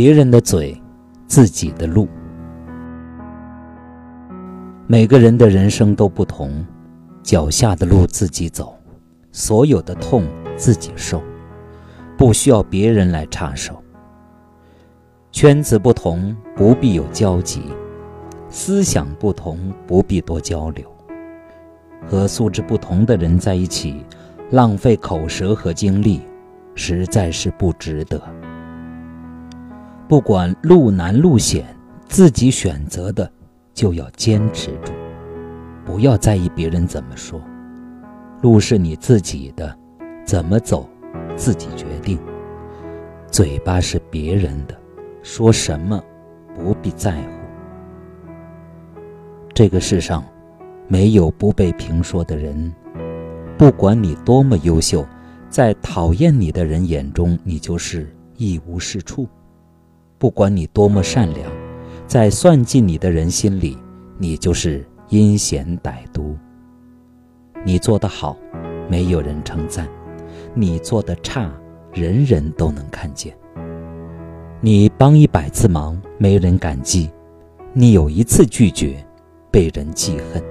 别人的嘴，自己的路。每个人的人生都不同，脚下的路自己走，所有的痛自己受，不需要别人来插手。圈子不同，不必有交集；思想不同，不必多交流。和素质不同的人在一起，浪费口舌和精力，实在是不值得。不管路难路险，自己选择的就要坚持住，不要在意别人怎么说。路是你自己的，怎么走自己决定。嘴巴是别人的，说什么不必在乎。这个世上没有不被评说的人，不管你多么优秀，在讨厌你的人眼中，你就是一无是处。不管你多么善良，在算计你的人心里，你就是阴险歹毒。你做得好，没有人称赞；你做的差，人人都能看见。你帮一百次忙，没人感激；你有一次拒绝，被人记恨。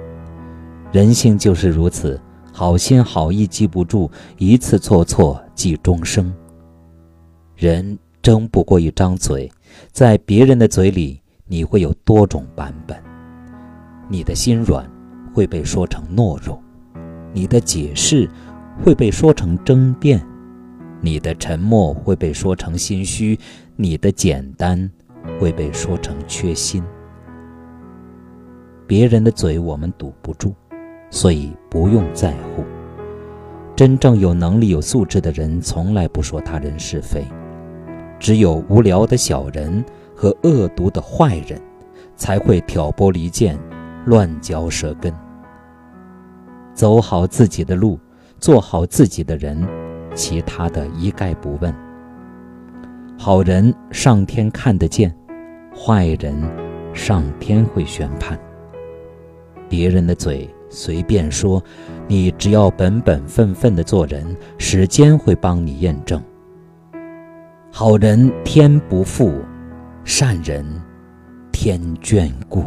人性就是如此，好心好意记不住，一次错错记终生。人。争不过一张嘴，在别人的嘴里，你会有多种版本。你的心软会被说成懦弱，你的解释会被说成争辩，你的沉默会被说成心虚，你的简单会被说成缺心。别人的嘴我们堵不住，所以不用在乎。真正有能力、有素质的人，从来不说他人是非。只有无聊的小人和恶毒的坏人，才会挑拨离间、乱嚼舌根。走好自己的路，做好自己的人，其他的一概不问。好人上天看得见，坏人上天会宣判。别人的嘴随便说，你只要本本分分的做人，时间会帮你验证。好人天不负，善人天眷顾。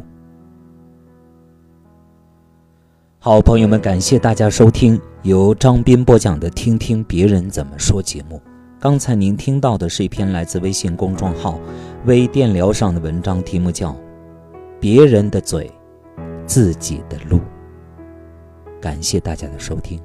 好朋友们，感谢大家收听由张斌播讲的《听听别人怎么说》节目。刚才您听到的是一篇来自微信公众号“微电疗”上的文章，题目叫《别人的嘴，自己的路》。感谢大家的收听。